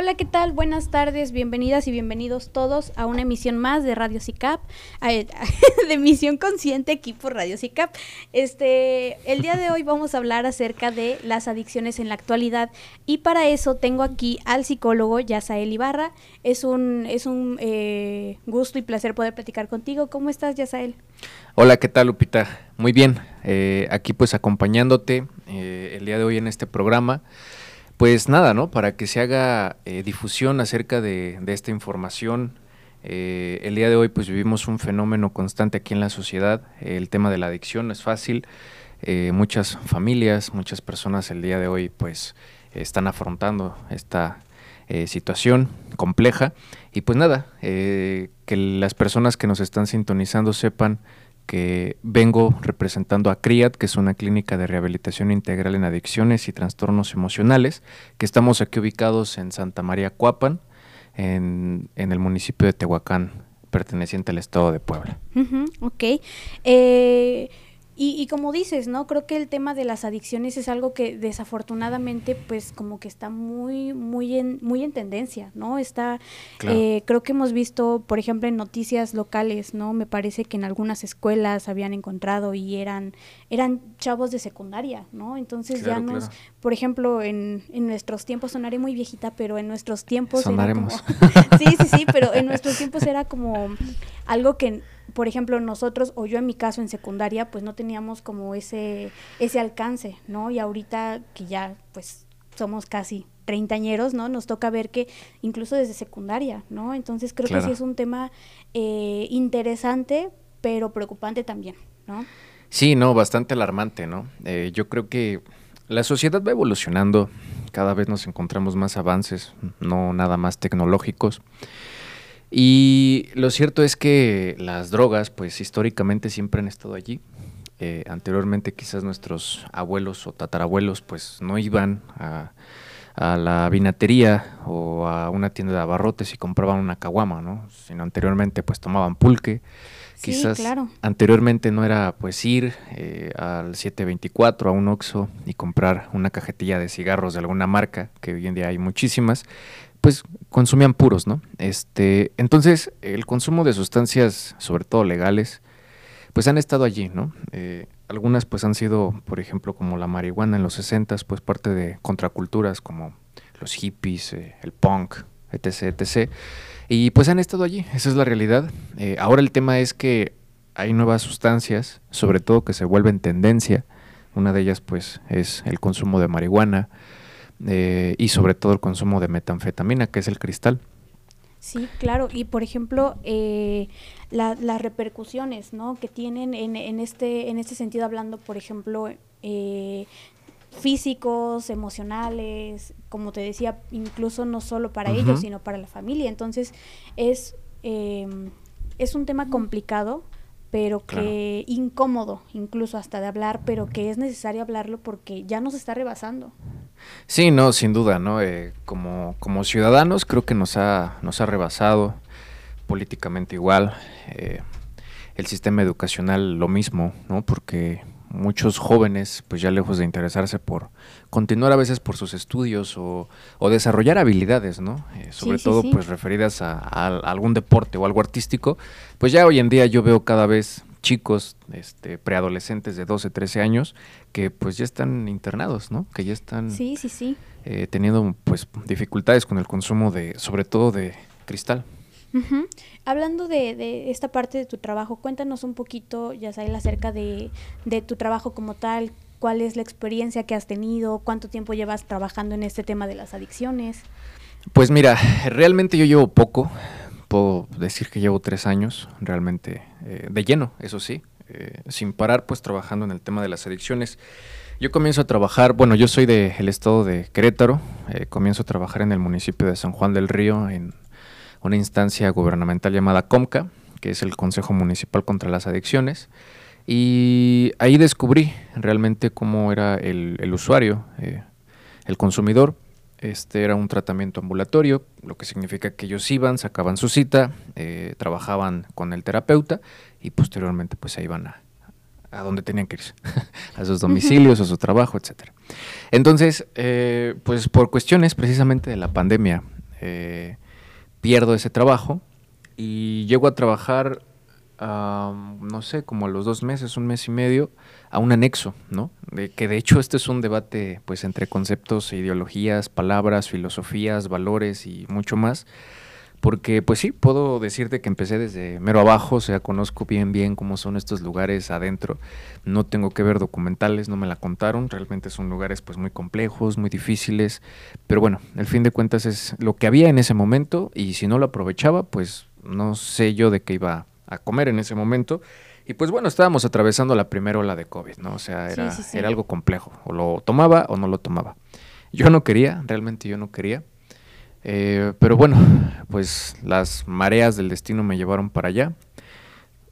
Hola, ¿qué tal? Buenas tardes, bienvenidas y bienvenidos todos a una emisión más de Radio CICAP, de emisión consciente equipo Radio CICAP. Este, el día de hoy vamos a hablar acerca de las adicciones en la actualidad y para eso tengo aquí al psicólogo Yasael Ibarra. Es un, es un eh, gusto y placer poder platicar contigo. ¿Cómo estás, Yasael? Hola, ¿qué tal, Lupita? Muy bien, eh, aquí pues acompañándote eh, el día de hoy en este programa. Pues nada, ¿no? Para que se haga eh, difusión acerca de, esta información. Eh, el día de hoy pues vivimos un fenómeno constante aquí en la sociedad. el tema de la adicción no es fácil. Eh, muchas familias, muchas personas el día de hoy pues están afrontando esta situación compleja. Y pues nada, que las personas que nos están sintonizando sepan que vengo representando a CRIAD, que es una clínica de rehabilitación integral en adicciones y trastornos emocionales, que estamos aquí ubicados en Santa María Cuapan, en, el municipio de Tehuacán, perteneciente al estado de Puebla. ok. Eh, y, como dices, ¿no? Creo que el tema de las adicciones es algo que desafortunadamente, pues como que está muy, muy en, muy en tendencia, ¿no? Está, eh, creo que hemos visto, por ejemplo, en noticias locales, ¿no? Me parece que en algunas escuelas habían encontrado y eran, eran chavos de secundaria, ¿no? Entonces ya nos, por ejemplo, en, en nuestros tiempos, sonaré muy viejita, pero en nuestros tiempos Sonaremos. sí, sí, sí, pero en nuestros tiempos era como algo que por ejemplo, nosotros, o yo en mi caso en secundaria, pues no teníamos como ese, ese alcance, ¿no? Y ahorita que ya, pues, somos casi treintañeros, ¿no? Nos toca ver que incluso desde secundaria, ¿no? Entonces creo que sí es un tema eh, interesante, pero preocupante también, ¿no? Sí, no, bastante alarmante, ¿no? Eh, yo creo que la sociedad va evolucionando, cada vez nos encontramos más avances, no nada más tecnológicos. Y lo cierto es que las drogas, pues históricamente siempre han estado allí. Eh, anteriormente quizás nuestros abuelos o tatarabuelos pues no iban a, la vinatería o a una tienda de abarrotes y compraban una caguama, ¿no? Sino anteriormente pues tomaban pulque. quizás anteriormente no era pues ir eh, al 724 a un Oxxo y comprar una cajetilla de cigarros de alguna marca, que hoy en día hay muchísimas, pues consumían puros, ¿no? Este, entonces, el consumo de sustancias, sobre todo legales, pues han estado allí, ¿no? Eh, algunas pues han sido, por ejemplo, como la marihuana en los 60, pues parte de contraculturas como los hippies, eh, el punk, etc., etc. Y pues han estado allí, esa es la realidad. Eh, ahora el tema es que hay nuevas sustancias, sobre todo que se vuelven tendencia. Una de ellas pues es el consumo de marihuana, eh, y sobre todo el consumo de metanfetamina, que es el cristal. Sí, claro, y por ejemplo, eh, las repercusiones ¿no? que tienen en, en, este, en este sentido, hablando, por ejemplo, eh, físicos, emocionales, como te decía, incluso no solo para ellos, sino para la familia. Entonces, es, es un tema complicado, pero que incómodo, incluso hasta de hablar, pero que es necesario hablarlo porque ya nos está rebasando. Sí, no, sin duda, ¿no? Eh, como, como ciudadanos creo que nos ha, nos ha rebasado políticamente igual. Eh, el sistema educacional lo mismo, ¿no? Porque muchos jóvenes, pues ya lejos de interesarse por continuar a veces por sus estudios o, desarrollar habilidades, ¿no? Eh, sobre todo, pues referidas a, algún deporte o algo artístico, pues ya hoy en día yo veo cada vez chicos, este, preadolescentes de 12, 13 años, que pues ya están internados, ¿no? Que ya están sí, sí, sí. Eh, teniendo pues dificultades con el consumo de, sobre todo de cristal. Hablando de, esta parte de tu trabajo, cuéntanos un poquito, ya sabes, acerca de, de tu trabajo como tal, cuál es la experiencia que has tenido, cuánto tiempo llevas trabajando en este tema de las adicciones. Pues mira, realmente yo llevo poco, puedo decir que llevo tres años, realmente eh, de lleno, eso sí, eh, sin parar pues trabajando en el tema de las adicciones. Yo comienzo a trabajar, bueno, yo soy del estado de Querétaro, eh, comienzo a trabajar en el municipio de San Juan del Río en una instancia gubernamental llamada COMCA, que es el Consejo Municipal contra las Adicciones. Y ahí descubrí realmente cómo era el, usuario, eh, el consumidor. Este era un tratamiento ambulatorio, lo que significa que ellos iban, sacaban su cita, eh, trabajaban con el terapeuta y posteriormente pues se iban a, a donde tenían que irse, a sus domicilios, a su trabajo, etcétera. Entonces, eh, pues por cuestiones precisamente de la pandemia, eh, pierdo ese trabajo y llego a trabajar, no sé, como a los dos meses, un mes y medio, a un anexo, ¿no? De, que de hecho este es un debate pues entre conceptos e ideologías, palabras, filosofías, valores y mucho más porque pues sí, puedo decirte que empecé desde mero abajo, o sea, conozco bien bien cómo son estos lugares adentro. No tengo que ver documentales, no me la contaron, realmente son lugares pues muy complejos, muy difíciles, pero bueno, el fin de cuentas es lo que había en ese momento y si no lo aprovechaba, pues no sé yo de qué iba a comer en ese momento. Y pues bueno, estábamos atravesando la primera ola de COVID, ¿no? O sea, era, era algo complejo, o lo tomaba o no lo tomaba. Yo no quería, realmente yo no quería. Eh, pero bueno, pues las mareas del destino me llevaron para allá.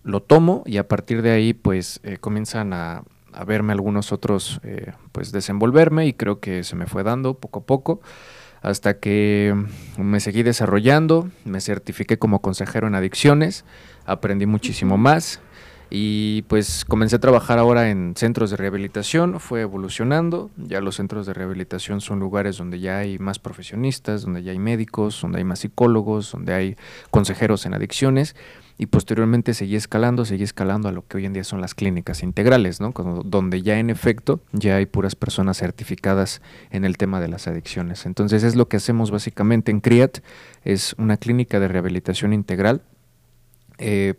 Lo tomo y a partir de ahí pues eh, comienzan a, verme algunos otros eh, pues desenvolverme y creo que se me fue dando poco a poco hasta que me seguí desarrollando, me certifiqué como consejero en adicciones, aprendí muchísimo más, y pues comencé a trabajar ahora en centros de rehabilitación, fue evolucionando, ya los centros de rehabilitación son lugares donde ya hay más profesionistas, donde ya hay médicos, donde hay más psicólogos, donde hay consejeros en adicciones y posteriormente seguí escalando, seguí escalando a lo que hoy en día son las clínicas integrales, ¿no? donde ya en efecto ya hay puras personas certificadas en el tema de las adicciones. Entonces es lo que hacemos básicamente en CRIAT, es una clínica de rehabilitación integral. Eh,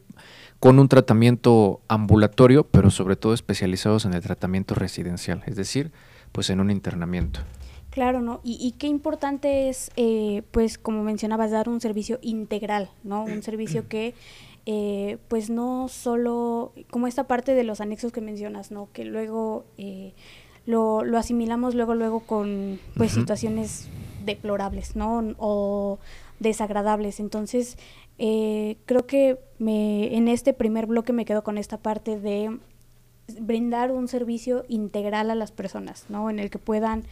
con un tratamiento ambulatorio, pero sobre todo especializados en el tratamiento residencial, es decir, pues en un internamiento. Claro, ¿no? Y, qué importante es, eh, pues como mencionabas, dar un servicio integral, ¿no? Un servicio que, eh, pues no solo, como esta parte de los anexos que mencionas, ¿no? Que luego eh, lo, lo, asimilamos luego, luego con, pues, situaciones deplorables, ¿no? O desagradables. Entonces, eh, creo que me, en este primer bloque me quedo con esta parte de brindar un servicio integral a las personas, ¿no? En el que puedan,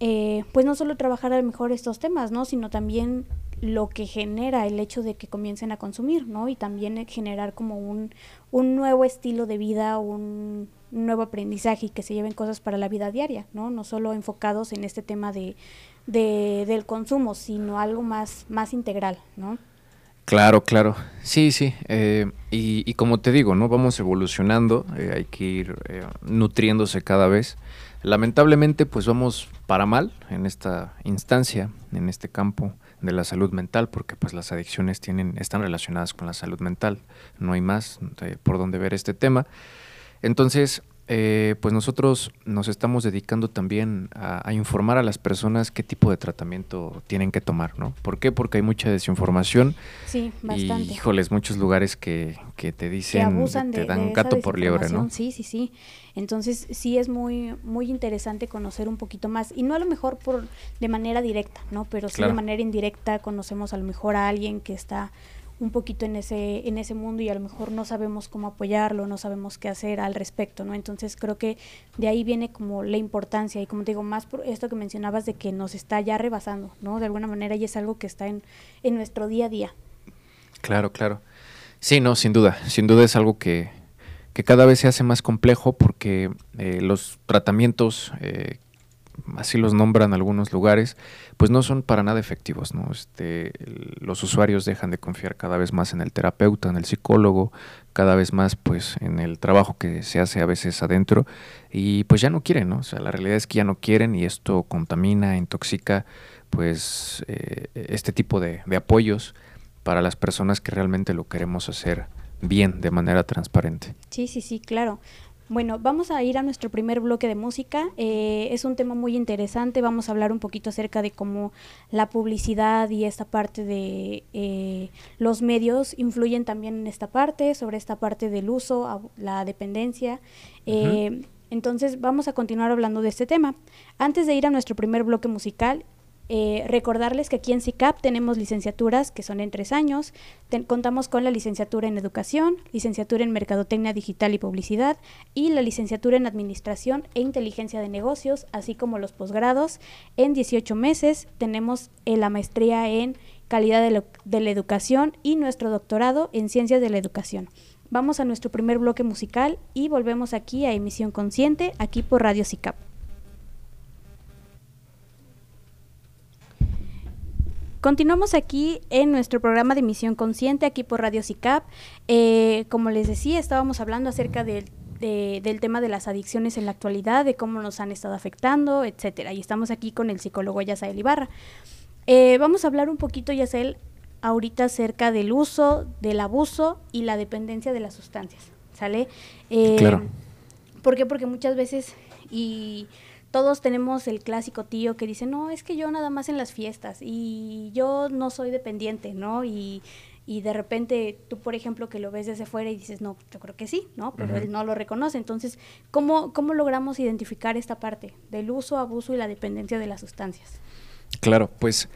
eh, pues no solo trabajar a lo mejor estos temas, ¿no? Sino también lo que genera el hecho de que comiencen a consumir, ¿no? Y también generar como un, un nuevo estilo de vida, un, nuevo aprendizaje y que se lleven cosas para la vida diaria, ¿no? No solo enfocados en este tema de, de del consumo, sino algo más, más integral, ¿no? Claro, claro. Sí, sí. Eh, y, como te digo, ¿no? Vamos evolucionando, eh, hay que ir eh, nutriéndose cada vez. Lamentablemente, pues vamos para mal en esta instancia, en este campo de la salud mental, porque pues las adicciones tienen, están relacionadas con la salud mental. No hay más por donde ver este tema. Entonces, eh, pues nosotros nos estamos dedicando también a, informar a las personas qué tipo de tratamiento tienen que tomar, ¿no? ¿Por qué? Porque hay mucha desinformación. Sí, bastante. Y, híjoles, muchos lugares que, que te dicen, te dan gato por liebre, ¿no? Sí, sí, sí. Entonces sí es muy, muy interesante conocer un poquito más, y no a lo mejor por de manera directa, ¿no? Pero sí de manera indirecta conocemos a lo mejor a alguien que está un poquito en ese, en ese mundo y a lo mejor no sabemos cómo apoyarlo, no sabemos qué hacer al respecto, ¿no? Entonces creo que de ahí viene como la importancia y como te digo, más por esto que mencionabas de que nos está ya rebasando, ¿no? De alguna manera y es algo que está en, en nuestro día a día. Claro, claro. Sí, no, sin duda, sin duda es algo que, que cada vez se hace más complejo porque eh, los tratamientos eh, así los nombran algunos lugares, pues no son para nada efectivos. ¿no? Este, los usuarios dejan de confiar cada vez más en el terapeuta, en el psicólogo, cada vez más pues en el trabajo que se hace a veces adentro y pues ya no quieren, ¿no? O sea, la realidad es que ya no quieren y esto contamina, intoxica pues eh, este tipo de, de apoyos para las personas que realmente lo queremos hacer bien, de manera transparente. Sí, sí, sí, claro. Bueno, vamos a ir a nuestro primer bloque de música. Eh, es un tema muy interesante. Vamos a hablar un poquito acerca de cómo la publicidad y esta parte de eh, los medios influyen también en esta parte, sobre esta parte del uso, la dependencia. Eh, entonces vamos a continuar hablando de este tema. Antes de ir a nuestro primer bloque musical, eh, recordarles que aquí en CICAP tenemos licenciaturas que son en tres años. contamos con la licenciatura en Educación, licenciatura en Mercadotecnia Digital y Publicidad y la licenciatura en Administración e Inteligencia de Negocios, así como los posgrados. En 18 meses tenemos eh, la maestría en Calidad de, de la Educación y nuestro doctorado en Ciencias de la Educación. Vamos a nuestro primer bloque musical y volvemos aquí a Emisión Consciente, aquí por Radio CICAP. Continuamos aquí en nuestro programa de Misión Consciente, aquí por Radio CICAP. Eh, como les decía, estábamos hablando acerca del del tema de las adicciones en la actualidad, de cómo nos han estado afectando, etcétera. Y estamos aquí con el psicólogo Yasael Ibarra. Eh, vamos a hablar un poquito, Yasael, ahorita acerca del uso, del abuso y la dependencia de las sustancias. ¿Sale? Eh, claro. ¿Por qué? Porque muchas veces, y todos tenemos el clásico tío que dice, no, es que yo nada más en las fiestas y yo no soy dependiente, ¿no? Y, y de repente tú, por ejemplo, que lo ves desde fuera y dices, no, yo creo que sí, ¿no? Pero él no lo reconoce. Entonces, ¿cómo, ¿cómo logramos identificar esta parte del uso, abuso y la dependencia de las sustancias? Claro, pues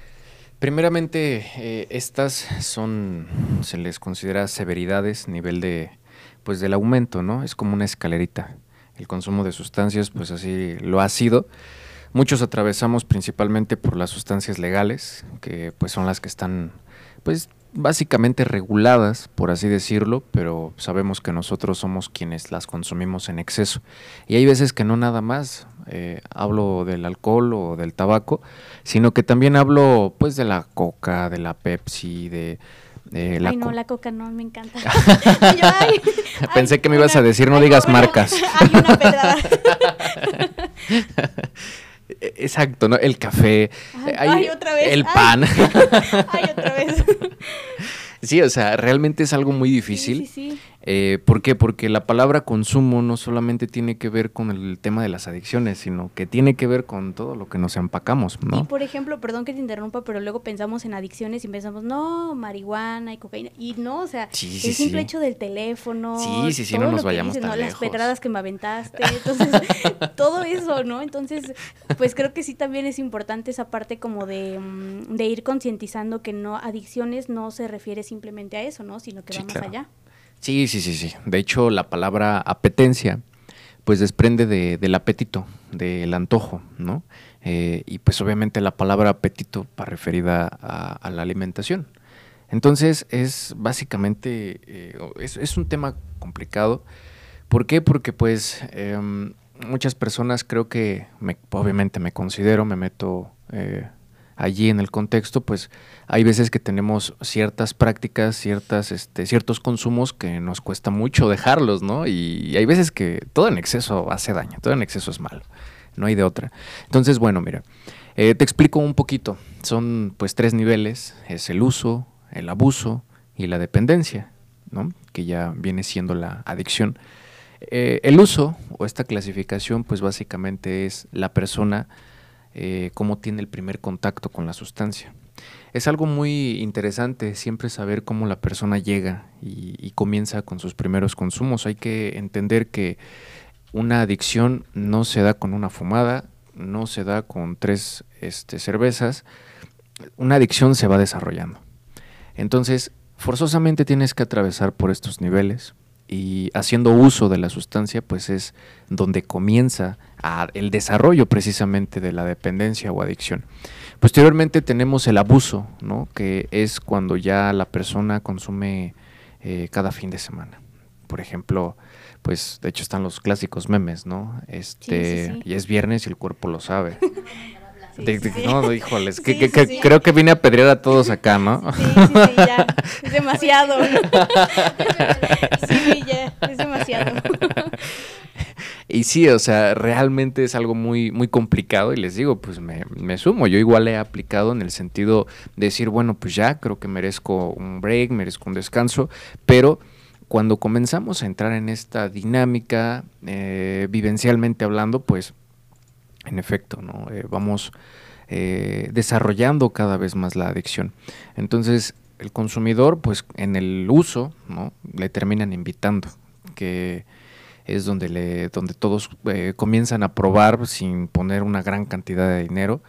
primeramente eh, estas son, se les considera severidades, nivel de, pues del aumento, ¿no? Es como una escalerita el consumo de sustancias, pues así lo ha sido. Muchos atravesamos principalmente por las sustancias legales, que pues son las que están pues básicamente reguladas, por así decirlo, pero sabemos que nosotros somos quienes las consumimos en exceso. Y hay veces que no nada más eh, hablo del alcohol o del tabaco, sino que también hablo pues de la coca, de la Pepsi, de ay, no, la coca no, me encanta. Pensé que me ibas a decir, no digas marcas. Hay una pedrada. Exacto, ¿no? El café. Ay, otra vez. El pan. Ay, otra vez. Sí, o sea, realmente es algo muy difícil. Sí, sí, sí. Eh, ¿Por qué? Porque la palabra consumo no solamente tiene que ver con el tema de las adicciones, sino que tiene que ver con todo lo que nos empacamos, ¿no? Y por ejemplo, perdón que te interrumpa, pero luego pensamos en adicciones y pensamos, no, marihuana y cocaína. Y no, o sea, el simple hecho del teléfono. Sí, sí, sí, no nos vayamos tan Las pedradas que me aventaste. Entonces, todo eso, ¿no? Entonces, pues creo que sí también es importante esa parte como de, mm, de ir concientizando que no, adicciones no se refiere simplemente a eso, ¿no? Sino que va más allá. Sí, sí, sí, sí. De hecho, la palabra apetencia, pues desprende de, del apetito, del antojo, ¿no? Eh, y pues obviamente la palabra apetito para referida a, la alimentación. Entonces es básicamente, eh, es, un tema complicado. ¿Por qué? Porque pues em, muchas personas creo que, me, obviamente me considero, me meto eh, allí en el contexto, pues hay veces que tenemos ciertas prácticas, ciertas, este, ciertos consumos que nos cuesta mucho dejarlos, ¿no? Y hay veces que todo en exceso hace daño, todo en exceso es malo, no hay de otra. Entonces, bueno, mira, eh, te explico un poquito. Son pues tres niveles, es el uso, el abuso y la dependencia, ¿no? Que ya viene siendo la adicción. Eh, el uso o esta clasificación pues básicamente es la persona eh, cómo tiene el primer contacto con la sustancia. Es algo muy interesante siempre saber cómo la persona llega y, comienza con sus primeros consumos. Hay que entender que una adicción no se da con una fumada, no se da con tres este, cervezas, una adicción se va desarrollando. Entonces, forzosamente tienes que atravesar por estos niveles y haciendo uso de la sustancia, pues es donde comienza el desarrollo precisamente de la dependencia o adicción. Posteriormente tenemos el abuso, ¿no? que es cuando ya la persona consume eh, cada fin de semana. Por ejemplo, pues de hecho están los clásicos memes, ¿no? Este, y es viernes y el cuerpo lo sabe. no, híjoles, que, creo que vine a pedrear a todos acá, ¿no? Sí, sí, sí, ya. Es demasiado. sí, ya, es demasiado. Y sí, o sea, realmente es algo muy, muy complicado y les digo, pues me, me, sumo. Yo igual he aplicado en el sentido de decir, bueno, pues ya creo que merezco un break, merezco un descanso, pero cuando comenzamos a entrar en esta dinámica, eh, vivencialmente hablando, pues en efecto, ¿no? Eh, vamos eh, desarrollando cada vez más la adicción. Entonces, el consumidor, pues en el uso, ¿no? Le terminan invitando, que es donde, le, donde todos eh, comienzan a probar sin poner una gran cantidad de dinero,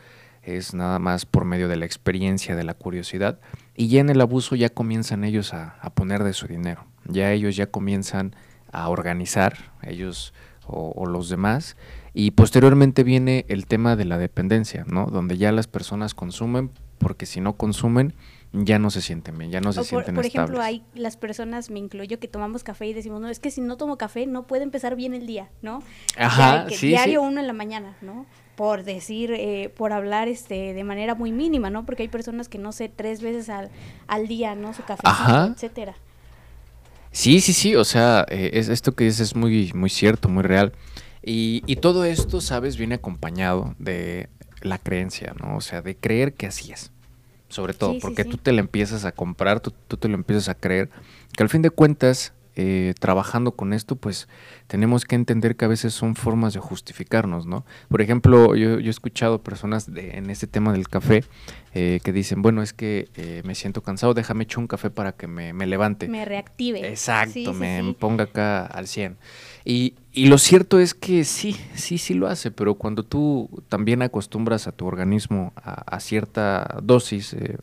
es nada más por medio de la experiencia, de la curiosidad, y ya en el abuso ya comienzan ellos a, poner de su dinero, ya ellos ya comienzan a organizar, ellos o, los demás, y posteriormente viene el tema de la dependencia, ¿no? donde ya las personas consumen porque si no consumen ya no se sienten bien, ya no se por, sienten Por estables. ejemplo, hay las personas, me incluyo, que tomamos café y decimos, no, es que si no tomo café no puede empezar bien el día, ¿no? Ajá, que sí, Diario sí. uno en la mañana, ¿no? Por decir, eh, por hablar este de manera muy mínima, ¿no? Porque hay personas que, no sé, tres veces al, al día, ¿no? Su café, etcétera. Sí, sí, sí, o sea, eh, es, esto que dices es muy, muy cierto, muy real. Y, y todo esto, ¿sabes? Viene acompañado de la creencia, ¿no? O sea, de creer que así es. Sobre todo, Sí, sí, porque sí. tú te la empiezas a comprar, tú, tú te lo empiezas a creer, que al fin de cuentas, eh, trabajando con esto, pues tenemos que entender que a veces son formas de justificarnos, ¿no? Por ejemplo, yo, yo he escuchado personas de- en este tema del café eh, que dicen, bueno, es que eh, me siento cansado, déjame echar un café para que me, me levante. Me reactive. Exacto, Sí, me, sí. ponga acá al 100. Y, y lo cierto es que sí, sí, sí lo hace, pero cuando tú también acostumbras a tu organismo a, a cierta dosis, eh,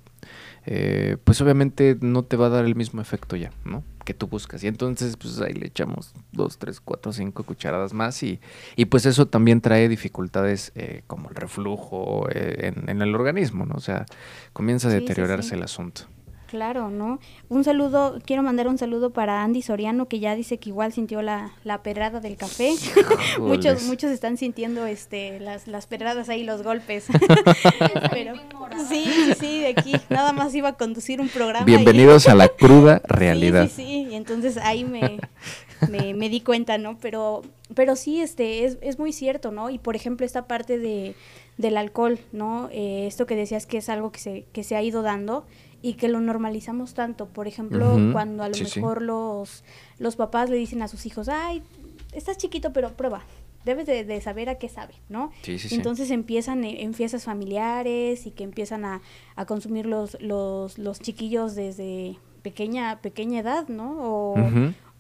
eh, pues obviamente no te va a dar el mismo efecto ya, ¿no? Que tú buscas. Y entonces, pues ahí le echamos dos, tres, cuatro, cinco cucharadas más y, y pues eso también trae dificultades eh, como el reflujo eh, en, en el organismo, ¿no? O sea, comienza a Sí, sí, deteriorarse sí. el asunto. Claro, ¿no? Un saludo, quiero mandar un saludo para Andy Soriano, que ya dice que igual sintió la, la pedrada del café. muchos, muchos están sintiendo este las, las pedradas ahí, los golpes. Pero, sí, sí, sí, de aquí. Nada más iba a conducir un programa. y- Bienvenidos a la cruda realidad. Sí, sí, sí. Y entonces ahí me, me, me di cuenta, ¿no? Pero, pero sí, este, es, es muy cierto, ¿no? Y por ejemplo, esta parte de, del alcohol, ¿no? Eh, esto que decías que es algo que se, que se ha ido dando y que lo normalizamos tanto. Por ejemplo, cuando a lo sí, sí. mejor los, los papás le dicen a sus hijos, ay, estás chiquito, pero prueba. Debes de, de saber a qué sabe, ¿no? Sí, sí, sí. Entonces empiezan en, en fiestas familiares y que empiezan a, a consumir los, los, los chiquillos desde pequeña, pequeña edad, ¿no? O,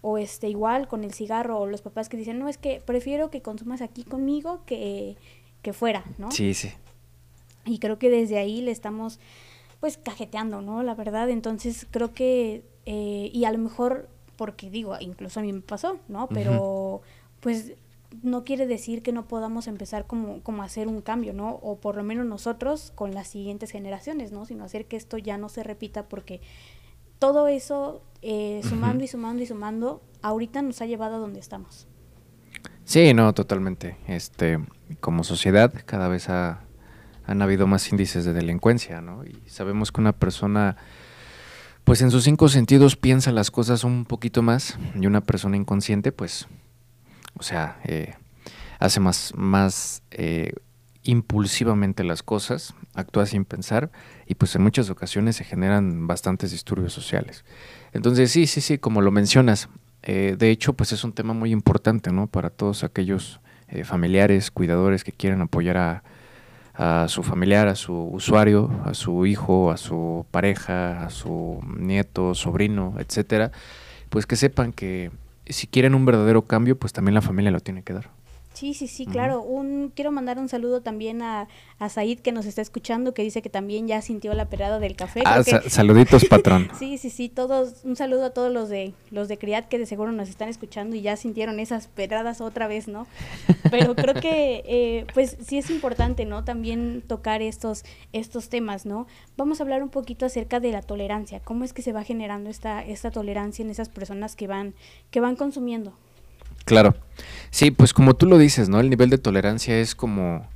o este igual con el cigarro, o los papás que dicen, no, es que prefiero que consumas aquí conmigo que, que fuera, ¿no? Sí, sí. Y creo que desde ahí le estamos pues cajeteando, ¿no? La verdad, entonces creo que, eh, y a lo mejor, porque digo, incluso a mí me pasó, ¿no? Pero pues no quiere decir que no podamos empezar como, como a hacer un cambio, ¿no? O por lo menos nosotros con las siguientes generaciones, ¿no? Sino hacer que esto ya no se repita porque todo eso, eh, sumando y sumando y sumando, ahorita nos ha llevado a donde estamos. Sí, no, totalmente. Este, como sociedad, cada vez ha- han habido más índices de delincuencia, ¿no? Y sabemos que una persona, pues en sus cinco sentidos piensa las cosas un poquito más, y una persona inconsciente, pues, o sea, eh, hace más, más eh, impulsivamente las cosas, actúa sin pensar, y pues en muchas ocasiones se generan bastantes disturbios sociales. Entonces, sí, sí, sí, como lo mencionas, eh, de hecho, pues es un tema muy importante, ¿no? Para todos aquellos familiares, cuidadores que quieren apoyar a, a su familiar, a su usuario, a su hijo, a su pareja, a su nieto, sobrino, etcétera, pues que sepan que si quieren un verdadero cambio, pues también la familia lo tiene que dar. Sí, sí, sí, claro. Un, quiero mandar un saludo también a, a Said que nos está escuchando, que dice que también ya sintió la perada del café. Ah, que- saluditos, patrón. Sí, sí, sí, todos, un saludo a todos los de los de Criat que de seguro nos están escuchando y ya sintieron esas pedradas otra vez, ¿no? Pero creo que eh, pues sí es importante, ¿no? También tocar estos, estos temas, ¿no? Vamos a hablar un poquito acerca de la tolerancia, cómo es que se va generando esta, esta tolerancia en esas personas que van, que van consumiendo. Claro. Sí, pues como tú lo dices, ¿no? El nivel de tolerancia es como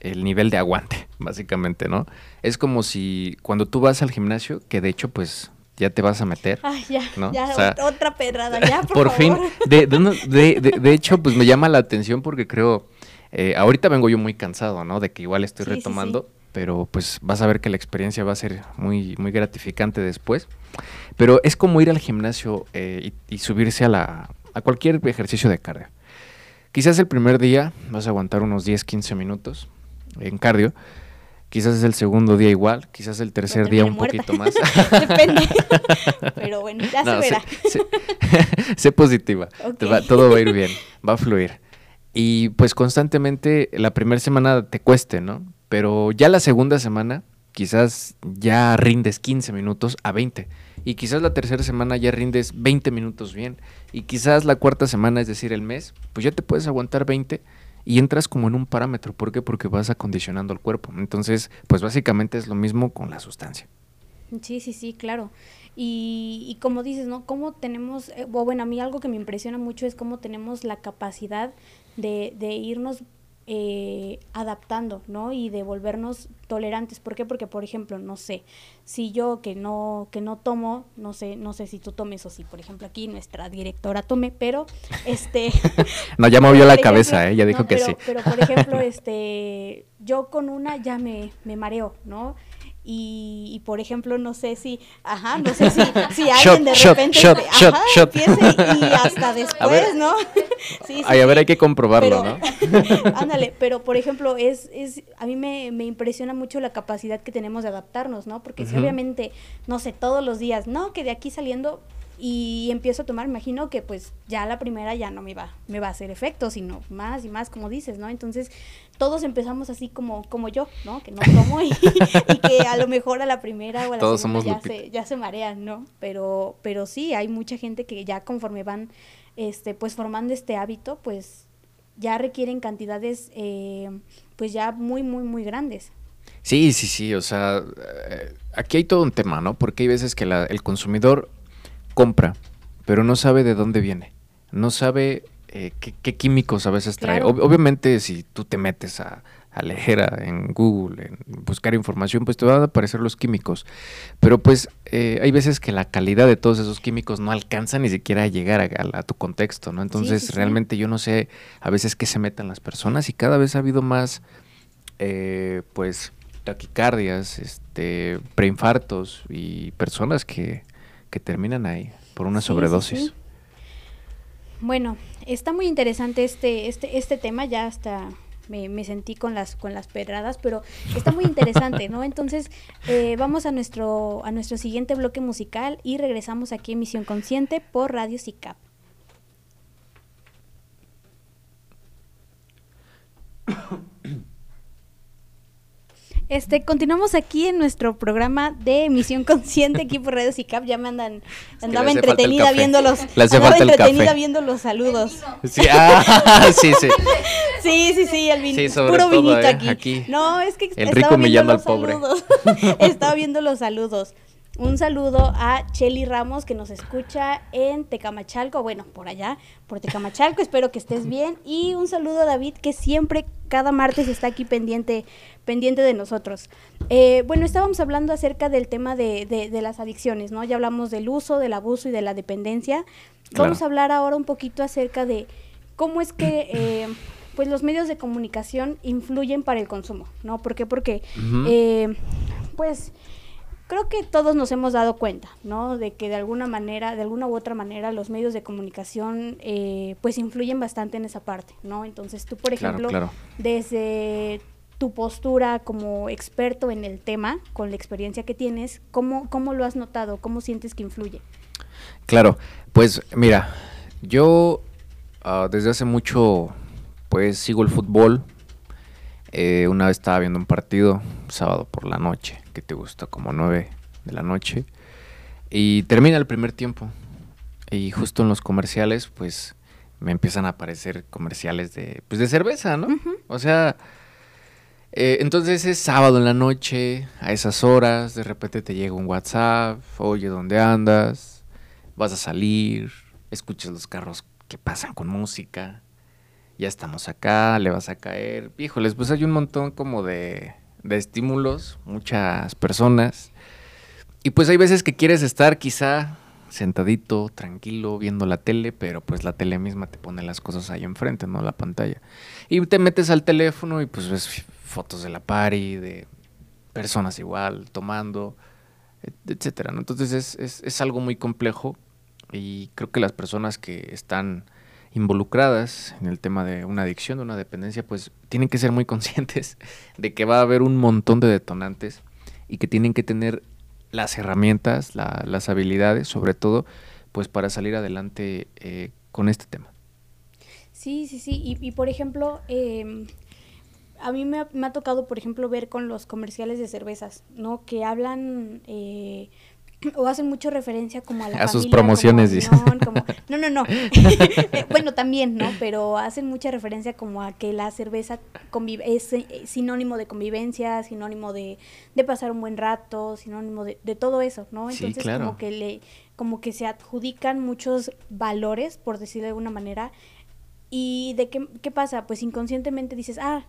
el nivel de aguante, básicamente, ¿no? Es como si cuando tú vas al gimnasio, que de hecho, pues ya te vas a meter. Ay, ya, ¿No? ya, O sea, ot- otra pedrada, ya, por, fin, favor. de, de, uno- de- de- de hecho, pues me llama la atención porque creo, eh, ahorita vengo yo muy cansado, ¿no? De que igual estoy Sí, sí, sí. retomando, pero pues vas a ver que la experiencia va a ser muy, muy gratificante después. Pero es como ir al gimnasio eh, y, y subirse a, la, a cualquier ejercicio de cardio. Quizás el primer día vas a aguantar unos 10, 15 minutos en cardio. Quizás es el segundo día igual, quizás el tercer día un muerta. poquito más. Depende. Pero bueno, ya No, se verá. sé- sé positiva. Va- todo va a ir bien, va a fluir. Y pues constantemente la primera semana te cueste, ¿no? Pero ya la segunda semana quizás ya rindes 15 minutos a 20. Y quizás la tercera semana ya rindes 20 minutos bien. Y quizás la cuarta semana, es decir, el mes, pues ya te puedes aguantar 20. y entras como en un parámetro. ¿Por qué? Porque vas acondicionando el cuerpo. Entonces, pues básicamente es lo mismo con la sustancia. Sí, sí, sí, claro. Y, y como dices, ¿no? Cómo tenemos, eh, bueno, a mí algo que me impresiona mucho es cómo tenemos la capacidad de, de irnos eh, adaptando, ¿no? Y de volvernos tolerantes. ¿Por qué? Porque, por ejemplo, no sé, si yo que no, que no tomo, no sé, no sé si tú tomes o si, por ejemplo, aquí nuestra directora tome, pero este No, ya movió la cabeza, eh, ya dijo que sí. Pero, por ejemplo, este yo con una ya me, me mareo, ¿no? Y, por ejemplo, no sé si, ajá, no sé si, si alguien de repente shot, ajá, empiece y hasta después, ¿no? sí, a ver, hay que comprobarlo, ¿no? ándale, pero por ejemplo, es, es, a mí me, me, impresiona mucho la capacidad que tenemos de adaptarnos, ¿no? Porque si obviamente, no sé, todos los días, no, que de aquí saliendo y empiezo a tomar, imagino que pues ya la primera ya no me va, me va a hacer efecto, sino más y más, como dices, ¿no? Entonces, todos empezamos así como, como yo, ¿no? Que no tomo y, que a lo mejor a la primera o a la todos segunda ya se, ya se marean, ¿no? Pero, pero sí, hay mucha gente que ya conforme van, este, pues formando este hábito, pues ya requieren cantidades, eh, pues ya muy, muy, muy grandes. Sí, sí, sí, o sea, eh, aquí hay todo un tema, ¿no? Porque hay veces que la, el consumidor compra, pero no sabe de dónde viene, no sabe eh, qué, químicos a veces trae. obviamente si tú te metes a, a leer en Google, en buscar información, pues te van a aparecer los químicos. Pero pues eh, hay veces que la calidad de todos esos químicos no alcanza ni siquiera a llegar a, tu contexto, ¿no? Entonces realmente yo no sé a veces qué se metan las personas y cada vez ha habido más, eh, pues, taquicardias, este, preinfartos y personas que que terminan ahí por una sobredosis. Bueno, está muy interesante este, este, este tema, ya hasta me, sentí con las, con las pedradas, pero está muy interesante, ¿no? Entonces, eh, vamos a nuestro, a nuestro siguiente bloque musical y regresamos aquí en Misión Consciente por Radio SICAP. Este, continuamos aquí en nuestro programa de emisión consciente aquí por Radio CICAP. Ya me andan, andaba entretenida viendo los, andaba entretenida viendo los saludos. Sí, ah, sí, sí. Sí, sí, sí, el vino, puro vinito eh, aquí. No, es que el rico humillando al pobre. estaba viendo los saludos. Un saludo a Chelly Ramos que nos escucha en Tecamachalco, bueno, por allá, por Tecamachalco, espero que estés bien. Y un saludo a David que siempre, cada martes está aquí pendiente, pendiente de nosotros. Eh, bueno, estábamos hablando acerca del tema de, de, las adicciones, ¿no? Ya hablamos del uso, del abuso y de la dependencia. Vamos a hablar ahora un poquito acerca de cómo es que... Eh, pues los medios de comunicación influyen para el consumo, ¿no? ¿Por qué? Porque, eh, pues, creo que todos nos hemos dado cuenta, ¿no? De que de alguna manera, de alguna u otra manera, los medios de comunicación, eh, pues influyen bastante en esa parte, ¿no? Entonces tú, por ejemplo, desde tu postura como experto en el tema, con la experiencia que tienes, ¿cómo, cómo lo has notado? ¿Cómo sientes que influye? Claro, pues mira, yo ah, desde hace mucho, pues sigo el fútbol. Eh, una vez estaba viendo un partido, sábado por la noche, te gusta, como 9 de la noche. Y termina el primer tiempo. Y justo en los comerciales, pues me empiezan a aparecer comerciales de, pues, de cerveza, ¿no? O sea, eh, entonces es sábado en la noche, a esas horas, de repente te llega un WhatsApp, oye, ¿dónde andas? Vas a salir, escuchas los carros que pasan con música, ya estamos acá, le vas a caer. Híjoles, pues hay un montón como de, de estímulos, muchas personas. Y pues hay veces que quieres estar quizá sentadito, tranquilo, viendo la tele, pero pues la tele misma te pone las cosas ahí enfrente, ¿no? La pantalla. Y te metes al teléfono y pues ves fotos de la party, de personas igual, tomando, etcétera, ¿no? Entonces es, es, es algo muy complejo y creo que las personas que están involucradas en el tema de una adicción, de una dependencia, pues tienen que ser muy conscientes de que va a haber un montón de detonantes y que tienen que tener las herramientas, las habilidades, sobre todo, pues para salir adelante eh, con este tema. Sí, sí, sí. Y, por ejemplo, em, a mí me ha, tocado, por ejemplo, ver con los comerciales de cervezas, ¿no? Que hablan, eh, o hacen mucho referencia como a la a sus promociones como, no no no. Bueno también no pero hacen mucha referencia como a que la cerveza es eh, sinónimo de convivencia sinónimo de, de pasar un buen rato sinónimo de, de todo eso no entonces como que le como que se adjudican muchos valores por decirlo de alguna manera. Y de qué, qué pasa pues inconscientemente dices ah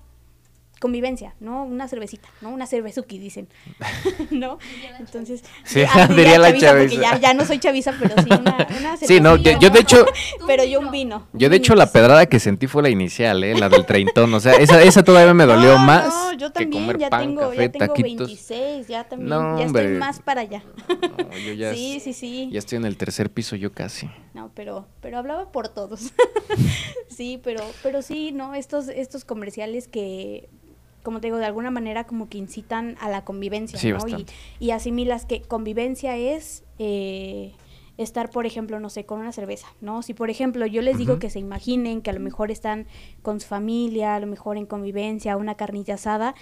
convivencia, ¿no? Una cervecita, ¿no? Una cervezuki, dicen, ¿no? Entonces, sí, ah, diría, la chaviza. Ya, ya, no soy chaviza, pero sí una, una Sí, no, yo, de hecho... pero yo un vino. Yo de hecho la pedrada que sentí fue la inicial, ¿eh? La del treintón, o sea, esa, esa todavía me dolió más no, yo también, que comer ya pan, tengo, café, ya tengo 26, ya también, ya estoy más para allá. No, yo ya sí, sí, sí. Ya estoy en el tercer piso yo casi. No, pero, pero hablaba por todos. sí, pero, pero sí, ¿no? Estos, estos comerciales que como te digo, de alguna manera como que incitan a la convivencia, ¿no? Y, y, asimilas que convivencia es eh, estar, por ejemplo, no sé, con una cerveza, ¿no? Si, por ejemplo, yo les digo que se imaginen que a lo mejor están con su familia, a lo mejor en convivencia, una carnilla asada,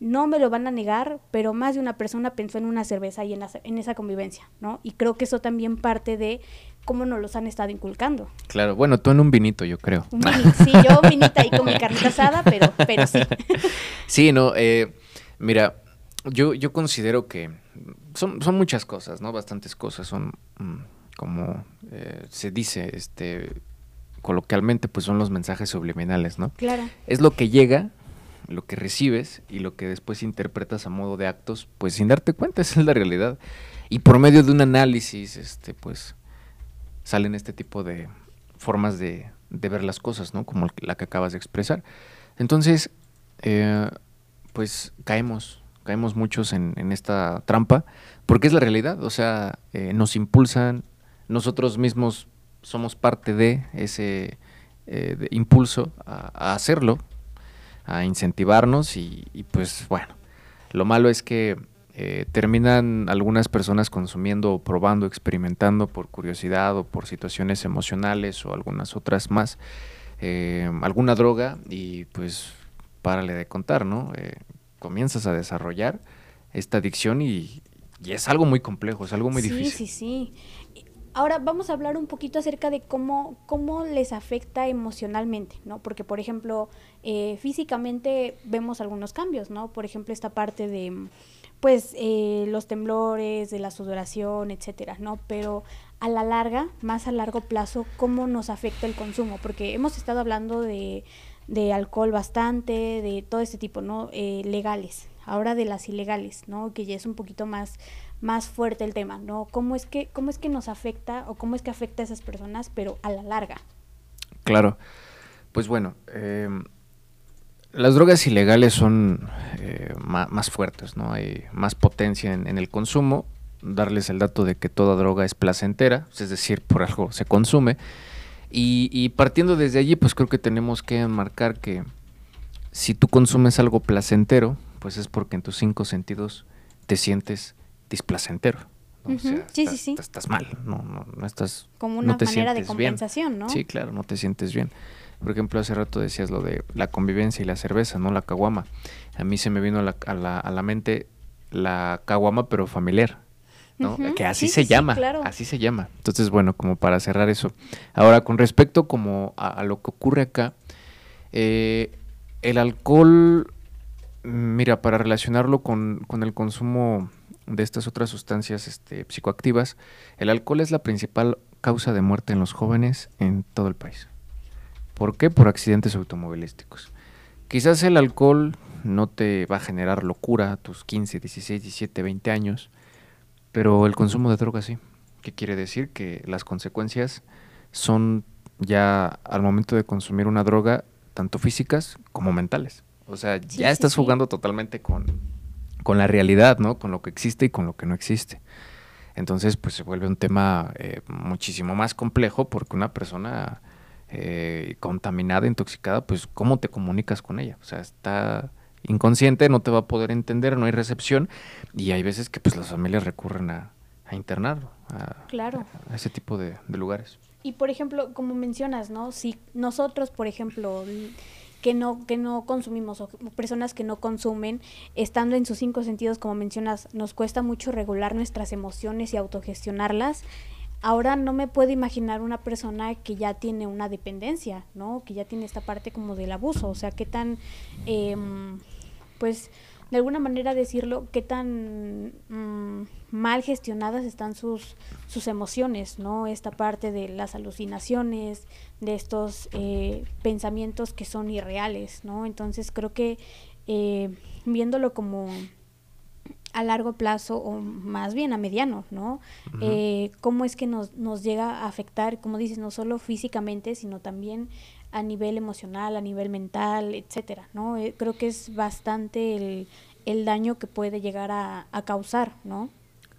no me lo van a negar, pero más de una persona pensó en una cerveza y en, en esa convivencia, ¿no? Y creo que eso también parte de cómo nos los han estado inculcando. Claro, bueno, tú en un vinito, yo creo. Un vinito, sí, yo vinita ahí con mi carnita asada, pero, pero sí. Sí, no, eh, mira, yo, yo considero que son, son muchas cosas, ¿no? Bastantes cosas, son mm, como eh, se dice, este, coloquialmente, pues son los mensajes subliminales, ¿no? Claro. Es lo que llega lo que recibes y lo que después interpretas a modo de actos, pues sin darte cuenta, esa es la realidad. Y por medio de un análisis, este, pues, salen este tipo de formas de, ver las cosas, ¿no? Como la que acabas de expresar. Entonces, eh, pues caemos, caemos muchos en, esta trampa, porque es la realidad, o sea, eh, nos impulsan, nosotros mismos somos parte de ese eh, impulso a, hacerlo, a incentivarnos y, pues bueno, lo malo es que eh, terminan algunas personas consumiendo o probando, experimentando por curiosidad o por situaciones emocionales o algunas otras más, eh, alguna droga y pues párale de contar, ¿no? Eh, comienzas a desarrollar esta adicción y, es algo muy complejo, es algo muy difícil. Sí, sí, sí. Ahora vamos a hablar un poquito acerca de cómo, cómo les afecta emocionalmente, ¿no? Porque, por ejemplo, físicamente vemos algunos cambios, ¿no? Por ejemplo, esta parte de pues eh, los temblores, de la sudoración, etcétera, ¿no? Pero a la larga, más a largo plazo, ¿cómo nos afecta el consumo? Porque hemos estado hablando de, de alcohol bastante, de todo este tipo, ¿no? Eh, legales, ahora de las ilegales, ¿no? Que ya es un poquito más, más fuerte el tema, ¿no? ¿Cómo es, que, ¿Cómo es que nos afecta o cómo es que afecta a esas personas, pero a la larga? Claro, pues bueno, eh, las drogas ilegales son eh, más, fuertes, ¿no? Hay más potencia en, el consumo. Darles el dato de que toda droga es placentera, es decir, por algo se consume. Y, partiendo desde allí, pues creo que tenemos que enmarcar que si tú consumes algo placentero, pues es porque en tus cinco sentidos te sientes displacentero. sí, sí, sí. Estás, mal, no, no, estás. Como una manera de compensación, ¿no? Sí, claro, no te sientes bien. Por ejemplo, hace rato decías lo de la convivencia y la cerveza, ¿no? La caguama. A mí se me vino a la, a la, a la mente la caguama, pero familiar, ¿no? Que así se llama, así se llama. Entonces, bueno, como para cerrar eso. Ahora, con respecto como a, lo que ocurre acá, eh, el alcohol, mira, para relacionarlo con, con, el consumo de estas otras sustancias este, psicoactivas, el alcohol es la principal causa de muerte en los jóvenes en todo el país. ¿Por qué? Por accidentes automovilísticos. Quizás el alcohol no te va a generar locura a tus 15, 16, 17, 20 años, pero el consumo de drogas sí. ¿Qué quiere decir? Que las consecuencias son ya al momento de consumir una droga, tanto físicas como mentales. O sea, ya estás jugando totalmente con, con la realidad, ¿no? Con lo que existe y con lo que no existe. Entonces, pues se vuelve un tema eh, muchísimo más complejo porque una persona eh, contaminada, intoxicada, pues ¿cómo te comunicas con ella? O sea, está inconsciente, no te va a poder entender, no hay recepción y hay veces que pues las familias recurren a, a internarlo, a, claro. a ese tipo de, lugares. Y por ejemplo, como mencionas, ¿no? Si nosotros, por ejemplo, que no, que no consumimos o personas que no consumen, estando en sus cinco sentidos, como mencionas, nos cuesta mucho regular nuestras emociones y autogestionarlas. Ahora no me puedo imaginar una persona que ya tiene una dependencia, ¿no? Que ya tiene esta parte como del abuso, o sea, qué tan, em, pues, de alguna manera decirlo, qué tan mm, mal gestionadas están sus, sus emociones, ¿no? Esta parte de las alucinaciones, de estos eh, pensamientos que son irreales, ¿no? Entonces creo que eh, viéndolo como a largo plazo o más bien a mediano, ¿no? Eh, ¿Cómo es que nos, nos llega a afectar, como dices, no solo físicamente, sino también a nivel emocional, a nivel mental, etcétera, ¿no? creo que es bastante el, el daño que puede llegar a, a causar, ¿no?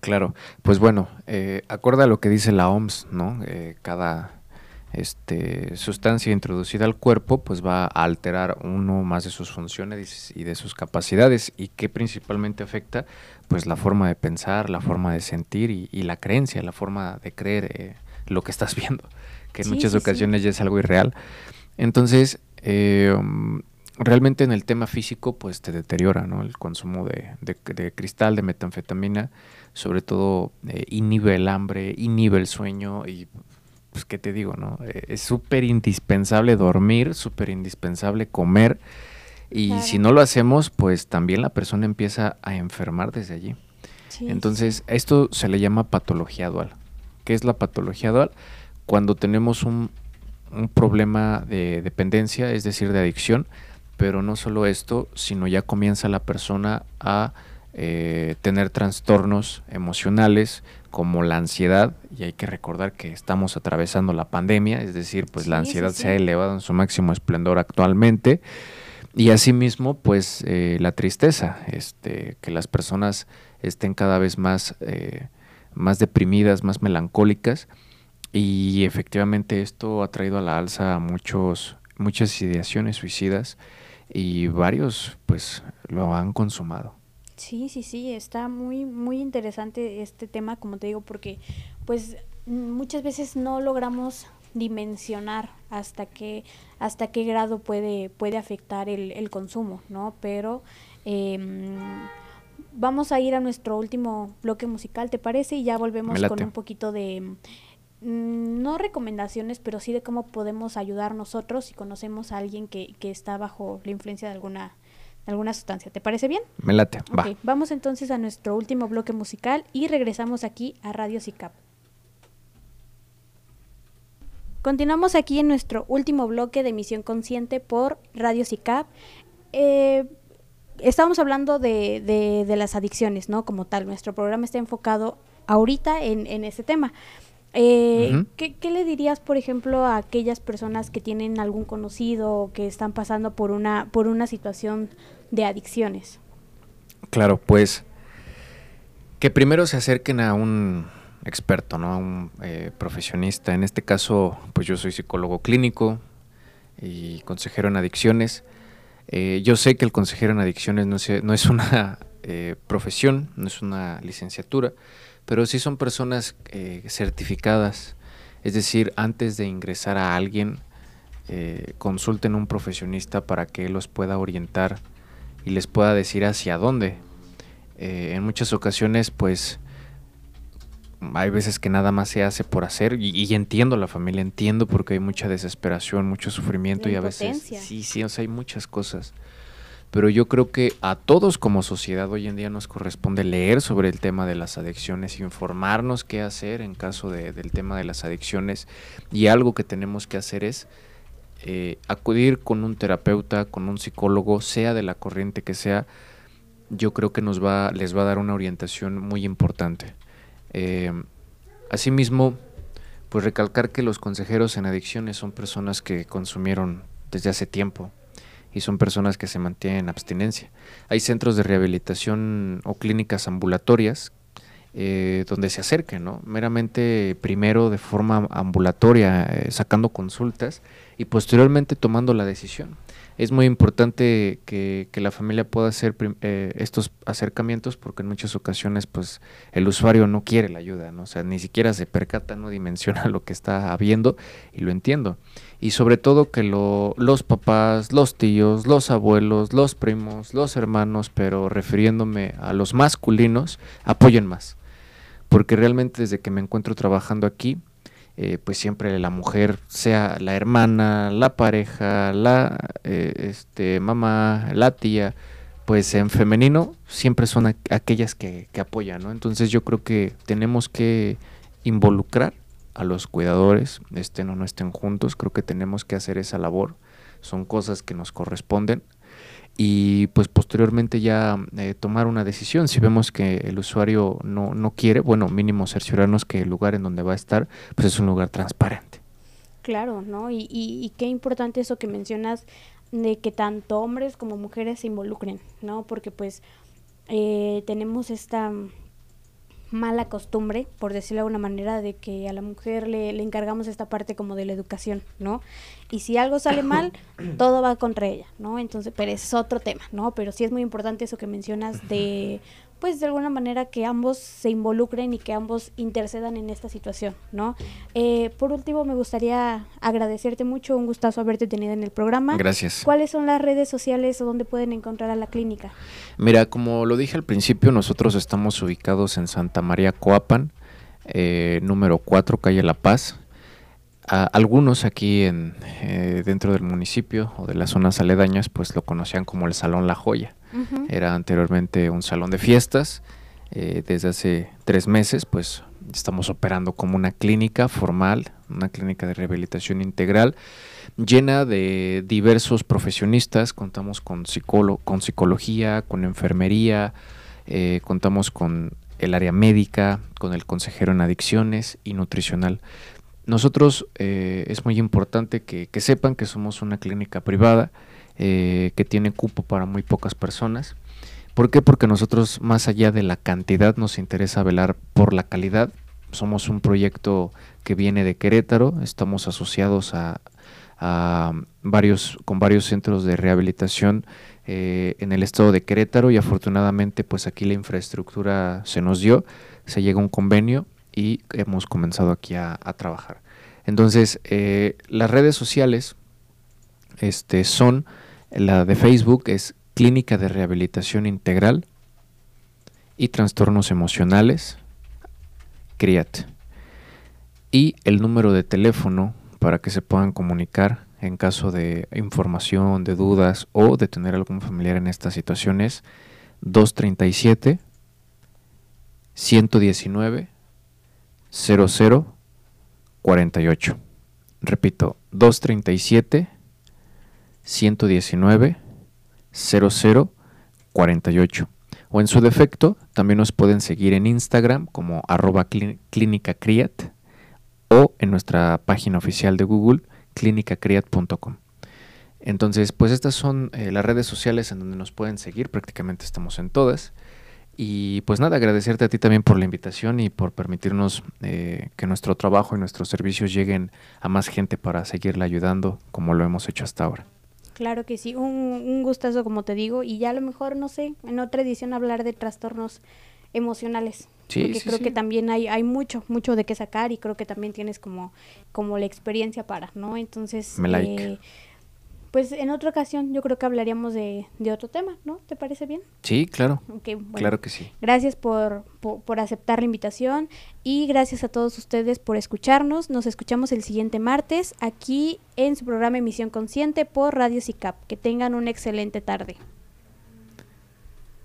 Claro, pues bueno, eh, acorde a lo que dice la OMS, ¿no? Eh, cada este, sustancia introducida al cuerpo pues va a alterar uno más de sus funciones y de sus capacidades y que principalmente afecta pues la forma de pensar, la forma de sentir y, la creencia, la forma de creer eh, lo que estás viendo, que en muchas ocasiones ya es algo irreal. Entonces, eh, realmente en el tema físico pues te deteriora ¿no? el consumo de, de cristal, de metanfetamina sobre todo eh, inhibe el hambre, inhibe el sueño y pues qué te digo, ¿no? Eh, es súper indispensable dormir, súper indispensable comer y si no lo hacemos, pues también la persona empieza a enfermar desde allí. Entonces, esto se le llama patología dual. ¿Qué es la patología dual? Cuando tenemos un, un problema de dependencia, es decir, de adicción, pero no solo esto, sino ya comienza la persona a eh, tener trastornos emocionales como la ansiedad, y hay que recordar que estamos atravesando la pandemia, es decir, pues la ansiedad se ha elevado en su máximo esplendor actualmente, y asimismo, pues eh, la tristeza, este, que las personas estén cada vez más, eh, más deprimidas, más melancólicas, y efectivamente esto ha traído a la alza muchos, muchas ideaciones suicidas, y varios pues lo han consumado. Sí, sí, sí, está muy, muy interesante este tema, como te digo, porque pues muchas veces no logramos dimensionar hasta qué, hasta qué grado puede, puede afectar el, el consumo, ¿no? Pero em, vamos a ir a nuestro último bloque musical, ¿te parece? Y ya volvemos con un poquito de, mm, no recomendaciones, pero sí de cómo podemos ayudar nosotros si conocemos a alguien que, que está bajo la influencia de alguna alguna sustancia. ¿Te parece bien? Me late. Va. Vamos entonces a nuestro último bloque musical y regresamos aquí a Radio SICAP. Continuamos aquí en nuestro último bloque de emisión consciente por Radio SICAP. Eh, estábamos hablando de, de, las adicciones, ¿no? Como tal, nuestro programa está enfocado ahorita en, en ese tema. Eh, ¿qué, le dirías, por ejemplo, a aquellas personas que tienen algún conocido o que están pasando por una, por una situación de adicciones? Claro, pues que primero se acerquen a un experto, ¿no? A un eh, profesionista. En este caso, pues yo soy psicólogo clínico y consejero en adicciones. Eh, yo sé que el consejero en adicciones no, no es una profesión, no es una licenciatura, pero sí son personas eh, certificadas, es decir, antes de ingresar a alguien, eh, consulten a un profesionista para que él los pueda orientar y les pueda decir hacia dónde. Eh, en muchas ocasiones, pues, hay veces que nada más se hace por hacer y, entiendo la familia, entiendo porque hay mucha desesperación, mucho sufrimiento y a veces sí, sí, o sea, hay muchas cosas pero yo creo que a todos como sociedad hoy en día nos corresponde leer sobre el tema de las adicciones, informarnos qué hacer en caso del tema de las adicciones y algo que tenemos que hacer es eh, acudir con un terapeuta, con un psicólogo, sea de la corriente que sea, yo creo que nos va, les va a dar una orientación muy importante. Eh, asimismo, pues recalcar que los consejeros en adicciones son personas que consumieron desde hace tiempo, y son personas que se mantienen en abstinencia. Hay centros de rehabilitación o clínicas ambulatorias eh, donde se acerquen, ¿no? Meramente primero de forma ambulatoria, eh, sacando consultas y posteriormente tomando la decisión. Es muy importante que, la familia pueda hacer eh, estos acercamientos porque en muchas ocasiones pues el usuario no quiere la ayuda, ¿no? o sea, ni siquiera se percata, no dimensiona lo que está habiendo y lo entiendo. Y sobre todo que lo, los papás, los tíos, los abuelos, los primos, los hermanos, pero refiriéndome a los masculinos, apoyen más. Porque realmente desde que me encuentro trabajando aquí, eh, pues siempre la mujer, sea la hermana, la pareja, la eh, este, mamá, la tía, pues en femenino siempre son aquellas que, que, apoyan, ¿no? Entonces yo creo que tenemos que involucrar a los cuidadores, estén o no estén juntos, creo que tenemos que hacer esa labor, son cosas que nos corresponden y pues posteriormente ya eh, tomar una decisión. Si vemos que el usuario no, no quiere, bueno, mínimo cerciorarnos que el lugar en donde va a estar pues es un lugar transparente. Claro, ¿no? Y, y, y qué importante eso que mencionas de que tanto hombres como mujeres se involucren, ¿no? Porque pues eh, tenemos esta mala costumbre, por decirlo de alguna manera, de que a la mujer le, le, encargamos esta parte como de la educación, ¿no? Y si algo sale mal, todo va contra ella, ¿no? Entonces, pero es otro tema, ¿no? Pero sí es muy importante eso que mencionas de pues de alguna manera que ambos se involucren y que ambos intercedan en esta situación, ¿no? Eh, por último, me gustaría agradecerte mucho, un gustazo haberte tenido en el programa. Gracias. ¿Cuáles son las redes sociales o dónde pueden encontrar a la clínica? Mira, como lo dije al principio, nosotros estamos ubicados en Santa María Coapan, eh, número 4, calle La Paz. Algunos aquí en, eh, dentro del municipio o de las zonas aledañas, pues lo conocían como el Salón La Joya. Era anteriormente un salón de fiestas. Eh, desde hace tres meses, pues estamos operando como una clínica formal, una clínica de rehabilitación integral, llena de diversos profesionistas. Contamos con, con psicología, con enfermería, eh, contamos con el área médica, con el consejero en adicciones y nutricional. Nosotros eh, es muy importante que, sepan que somos una clínica privada eh, que tiene cupo para muy pocas personas. ¿Por qué? Porque nosotros, más allá de la cantidad, nos interesa velar por la calidad. Somos un proyecto que viene de Querétaro, estamos asociados a, varios, con varios centros de rehabilitación eh, en el estado de Querétaro y afortunadamente pues aquí la infraestructura se nos dio, se llega a un convenio y hemos comenzado aquí a, trabajar. Entonces, eh, las redes sociales este, son la de Facebook es Clínica de Rehabilitación Integral y Trastornos Emocionales, CRIAT. Y el número de teléfono para que se puedan comunicar en caso de información, de dudas o de tener algún familiar en estas situaciones, 237 119 00 48. Repito, 237 119 00 48. O en su defecto, también nos pueden seguir en Instagram como arroba clínica criat o en nuestra página oficial de Google clínicacriat.com. Entonces, pues estas son eh, las redes sociales en donde nos pueden seguir, prácticamente estamos en todas. Y pues nada, agradecerte a ti también por la invitación y por permitirnos eh, que nuestro trabajo y nuestros servicios lleguen a más gente para seguirla ayudando como lo hemos hecho hasta ahora. Claro que sí, un, un gustazo como te digo y ya a lo mejor, no sé, en otra edición hablar de trastornos emocionales. Sí, porque creo que también hay, hay mucho, mucho de qué sacar y creo que también tienes como, como la experiencia para, ¿no? Entonces, Me like. Eh, pues en otra ocasión yo creo que hablaríamos de, otro tema, ¿no? ¿Te parece bien? Sí, claro. claro que sí. Gracias por, por, aceptar la invitación y gracias a todos ustedes por escucharnos. Nos escuchamos el siguiente martes aquí en su programa Emisión Consciente por Radio CICAP. Que tengan una excelente tarde.